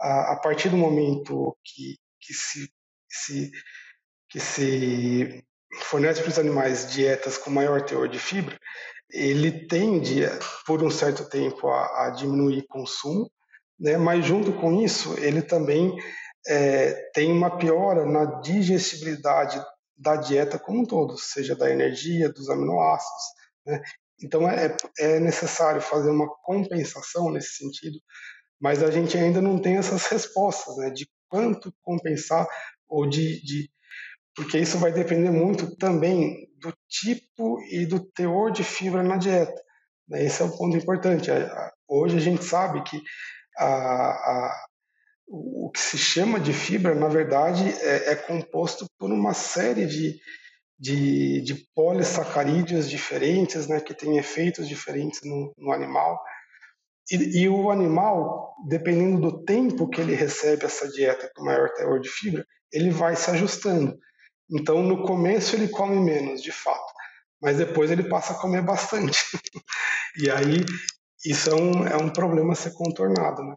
a, a partir do momento que, que se, se, que se fornece para os animais dietas com maior teor de fibra, ele tende, por um certo tempo, a, a diminuir o consumo, né? mas junto com isso, ele também é, tem uma piora na digestibilidade da dieta como um todo, seja da energia, dos aminoácidos. Né? Então é, é necessário fazer uma compensação nesse sentido, mas a gente ainda não tem essas respostas né, de quanto compensar ou de, de porque isso vai depender muito também do tipo e do teor de fibra na dieta. Né? Esse é o ponto importante. Hoje a gente sabe que a, a, o que se chama de fibra, na verdade, é, é composto por uma série de, de, de polissacarídeos diferentes, né, que têm efeitos diferentes no, no animal. E, e, o animal, dependendo do tempo que ele recebe essa dieta com maior teor de fibra, ele vai se ajustando. Então, no começo ele come menos, de fato, mas depois ele passa a comer bastante. e aí, isso é um, é um problema a ser contornado, né?